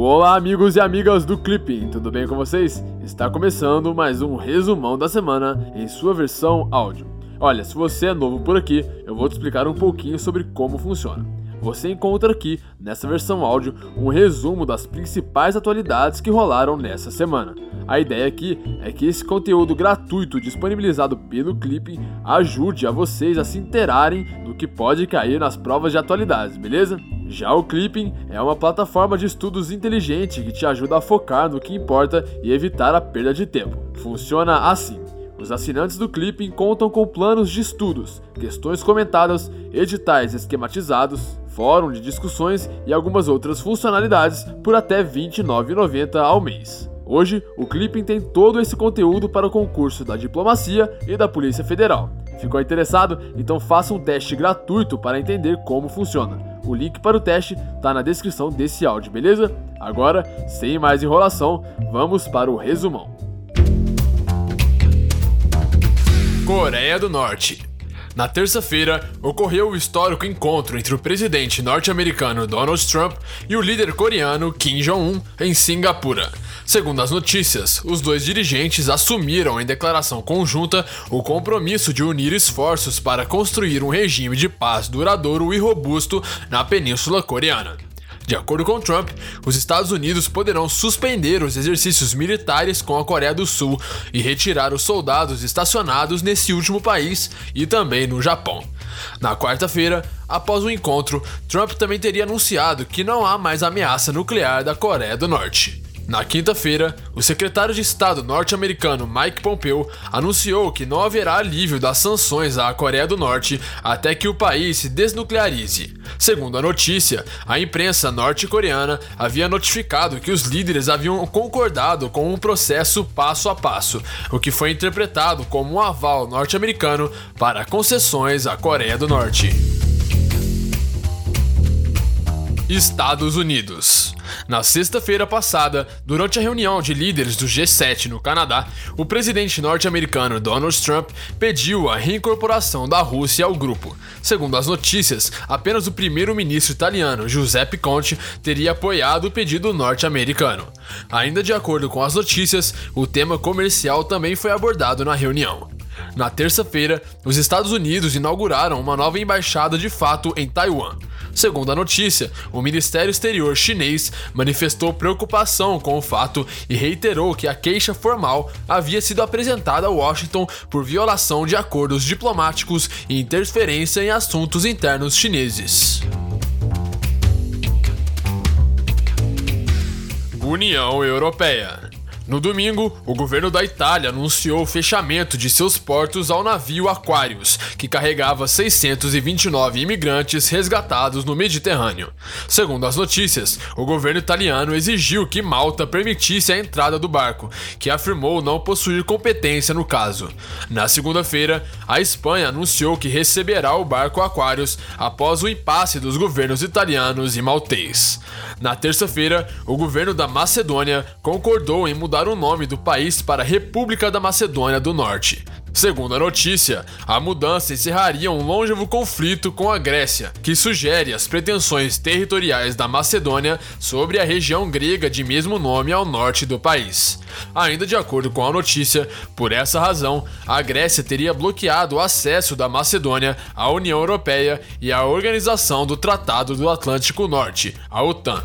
Olá, amigos e amigas do Clipping, tudo bem com vocês? Está começando mais um resumão da semana em sua versão áudio. Olha, se você é novo por aqui, eu vou te explicar um pouquinho sobre como funciona. Você encontra aqui, nessa versão áudio, um resumo das principais atualidades que rolaram nessa semana. A ideia aqui é que esse conteúdo gratuito disponibilizado pelo Clipping ajude a vocês a se interarem do que pode cair nas provas de atualidades, beleza? Já o Clipping é uma plataforma de estudos inteligente que te ajuda a focar no que importa e evitar a perda de tempo. Funciona assim. Os assinantes do Clipping contam com planos de estudos, questões comentadas, editais esquematizados, fórum de discussões e algumas outras funcionalidades por até R$ 29,90 ao mês. Hoje, o Clipping tem todo esse conteúdo para o concurso da Diplomacia e da Polícia Federal. Ficou interessado? Então faça um teste gratuito para entender como funciona. O link para o teste está na descrição desse áudio, beleza? Agora, sem mais enrolação, vamos para o resumão. Coreia do Norte. Na terça-feira, ocorreu o histórico encontro entre o presidente norte-americano Donald Trump e o líder coreano Kim Jong-un em Singapura. Segundo as notícias, os dois dirigentes assumiram em declaração conjunta o compromisso de unir esforços para construir um regime de paz duradouro e robusto na Península Coreana. De acordo com Trump, os Estados Unidos poderão suspender os exercícios militares com a Coreia do Sul e retirar os soldados estacionados nesse último país e também no Japão. Na quarta-feira, após o encontro, Trump também teria anunciado que não há mais ameaça nuclear da Coreia do Norte. Na quinta-feira, o secretário de Estado norte-americano Mike Pompeo anunciou que não haverá alívio das sanções à Coreia do Norte até que o país se desnuclearize. Segundo a notícia, a imprensa norte-coreana havia notificado que os líderes haviam concordado com um processo passo a passo, o que foi interpretado como um aval norte-americano para concessões à Coreia do Norte. Estados Unidos. Na sexta-feira passada, durante a reunião de líderes do G7 no Canadá, o presidente norte-americano Donald Trump pediu a reincorporação da Rússia ao grupo. Segundo as notícias, apenas o primeiro-ministro italiano Giuseppe Conte teria apoiado o pedido norte-americano. Ainda de acordo com as notícias, o tema comercial também foi abordado na reunião. Na terça-feira, os Estados Unidos inauguraram uma nova embaixada de fato em Taiwan. Segundo a notícia, o Ministério Exterior chinês manifestou preocupação com o fato e reiterou que a queixa formal havia sido apresentada a Washington por violação de acordos diplomáticos e interferência em assuntos internos chineses. União Europeia no domingo, o governo da Itália anunciou o fechamento de seus portos ao navio Aquarius, que carregava 629 imigrantes resgatados no Mediterrâneo. Segundo as notícias, o governo italiano exigiu que Malta permitisse a entrada do barco, que afirmou não possuir competência no caso. Na segunda-feira, a Espanha anunciou que receberá o barco Aquarius após o impasse dos governos italianos e maltês. Na terça-feira, o governo da Macedônia concordou em mudar mudar o nome do país para República da Macedônia do Norte. Segundo a notícia, a mudança encerraria um longevo conflito com a Grécia, que sugere as pretensões territoriais da Macedônia sobre a região grega de mesmo nome ao norte do país. Ainda de acordo com a notícia, por essa razão, a Grécia teria bloqueado o acesso da Macedônia à União Europeia e à Organização do Tratado do Atlântico Norte, a OTAN.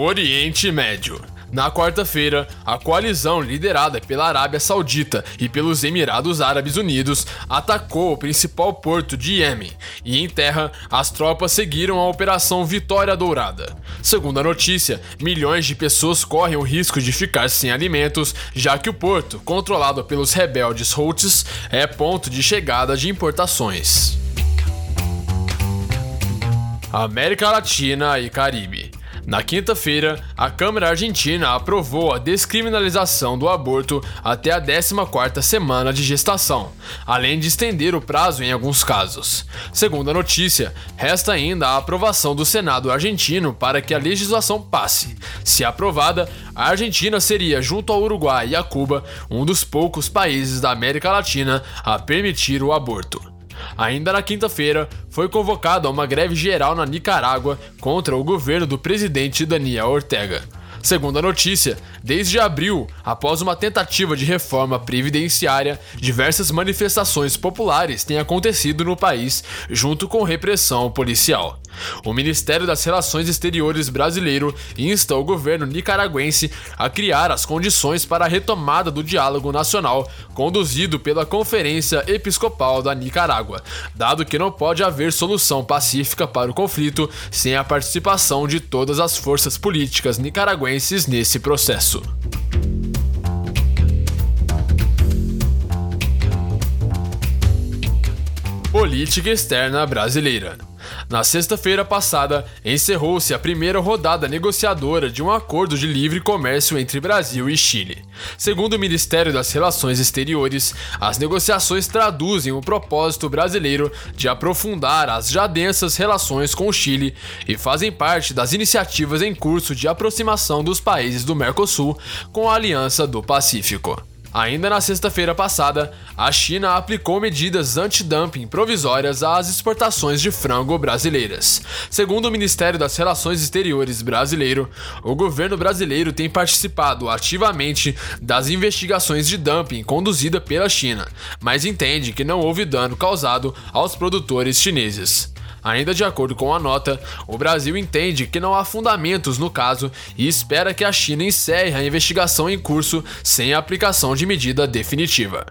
Oriente Médio. Na quarta-feira, a coalizão liderada pela Arábia Saudita e pelos Emirados Árabes Unidos atacou o principal porto de Iêmen, e em terra, as tropas seguiram a Operação Vitória Dourada. Segundo a notícia, milhões de pessoas correm o risco de ficar sem alimentos, já que o porto, controlado pelos rebeldes Houthis, é ponto de chegada de importações. América Latina e Caribe. Na quinta-feira, a Câmara Argentina aprovou a descriminalização do aborto até a 14ª semana de gestação, além de estender o prazo em alguns casos. Segundo a notícia, resta ainda a aprovação do Senado argentino para que a legislação passe. Se aprovada, a Argentina seria, junto ao Uruguai e a Cuba, um dos poucos países da América Latina a permitir o aborto. Ainda na quinta-feira, foi convocada uma greve geral na Nicarágua contra o governo do presidente Daniel Ortega. Segundo a notícia, desde abril, após uma tentativa de reforma previdenciária, diversas manifestações populares têm acontecido no país, junto com repressão policial. O Ministério das Relações Exteriores brasileiro insta o governo nicaragüense a criar as condições para a retomada do diálogo nacional conduzido pela Conferência Episcopal da Nicarágua, dado que não pode haver solução pacífica para o conflito sem a participação de todas as forças políticas nicaragüenses nesse processo. Política externa brasileira. Na sexta-feira passada, encerrou-se a primeira rodada negociadora de um acordo de livre comércio entre Brasil e Chile. Segundo o Ministério das Relações Exteriores, as negociações traduzem o propósito brasileiro de aprofundar as já densas relações com o Chile e fazem parte das iniciativas em curso de aproximação dos países do Mercosul com a Aliança do Pacífico. Ainda na sexta-feira passada, a China aplicou medidas anti-dumping provisórias às exportações de frango brasileiras. Segundo o Ministério das Relações Exteriores brasileiro, o governo brasileiro tem participado ativamente das investigações de dumping conduzida pela China, mas entende que não houve dano causado aos produtores chineses. Ainda de acordo com a nota, o Brasil entende que não há fundamentos no caso e espera que a China encerre a investigação em curso sem a aplicação de medida definitiva.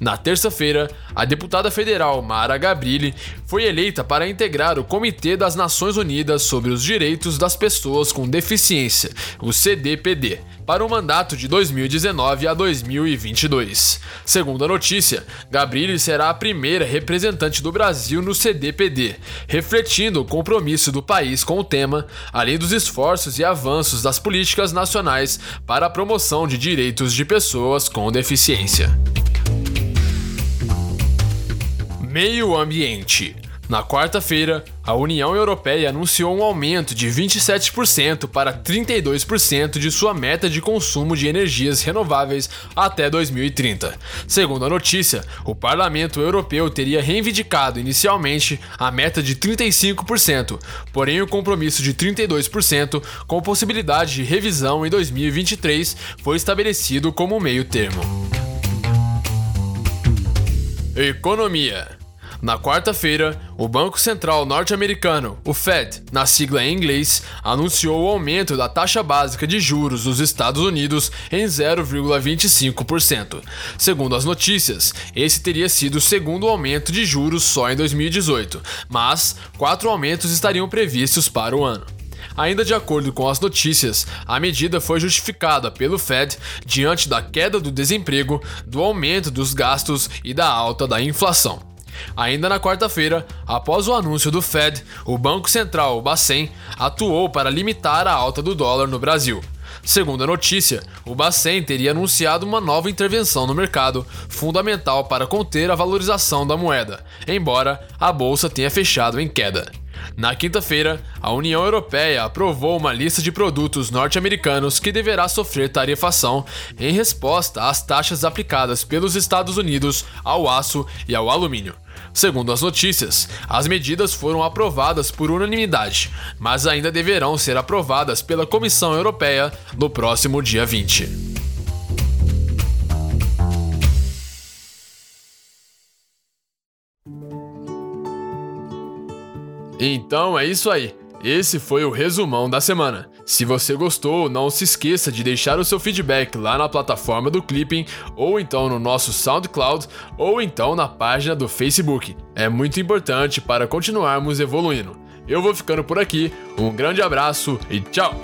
Na terça-feira, a deputada federal Mara Gabrilli foi eleita para integrar o Comitê das Nações Unidas sobre os Direitos das Pessoas com Deficiência, o CDPD para o mandato de 2019 a 2022. Segundo a notícia, Gabriele será a primeira representante do Brasil no CDPD, refletindo o compromisso do país com o tema, além dos esforços e avanços das políticas nacionais para a promoção de direitos de pessoas com deficiência. Meio Ambiente na quarta-feira, a União Europeia anunciou um aumento de 27% para 32% de sua meta de consumo de energias renováveis até 2030. Segundo a notícia, o Parlamento Europeu teria reivindicado inicialmente a meta de 35%, porém o compromisso de 32%, com possibilidade de revisão em 2023, foi estabelecido como meio termo. Economia na quarta-feira, o Banco Central norte-americano, o Fed, na sigla em inglês, anunciou o aumento da taxa básica de juros dos Estados Unidos em 0,25%. Segundo as notícias, esse teria sido o segundo aumento de juros só em 2018, mas quatro aumentos estariam previstos para o ano. Ainda de acordo com as notícias, a medida foi justificada pelo Fed diante da queda do desemprego, do aumento dos gastos e da alta da inflação. Ainda na quarta-feira, após o anúncio do Fed, o Banco Central, o Bacen, atuou para limitar a alta do dólar no Brasil. Segundo a notícia, o Bacen teria anunciado uma nova intervenção no mercado, fundamental para conter a valorização da moeda, embora a bolsa tenha fechado em queda. Na quinta-feira, a União Europeia aprovou uma lista de produtos norte-americanos que deverá sofrer tarifação em resposta às taxas aplicadas pelos Estados Unidos ao aço e ao alumínio. Segundo as notícias, as medidas foram aprovadas por unanimidade, mas ainda deverão ser aprovadas pela Comissão Europeia no próximo dia 20. Então é isso aí. Esse foi o resumão da semana. Se você gostou, não se esqueça de deixar o seu feedback lá na plataforma do Clipping, ou então no nosso SoundCloud, ou então na página do Facebook. É muito importante para continuarmos evoluindo. Eu vou ficando por aqui, um grande abraço e tchau!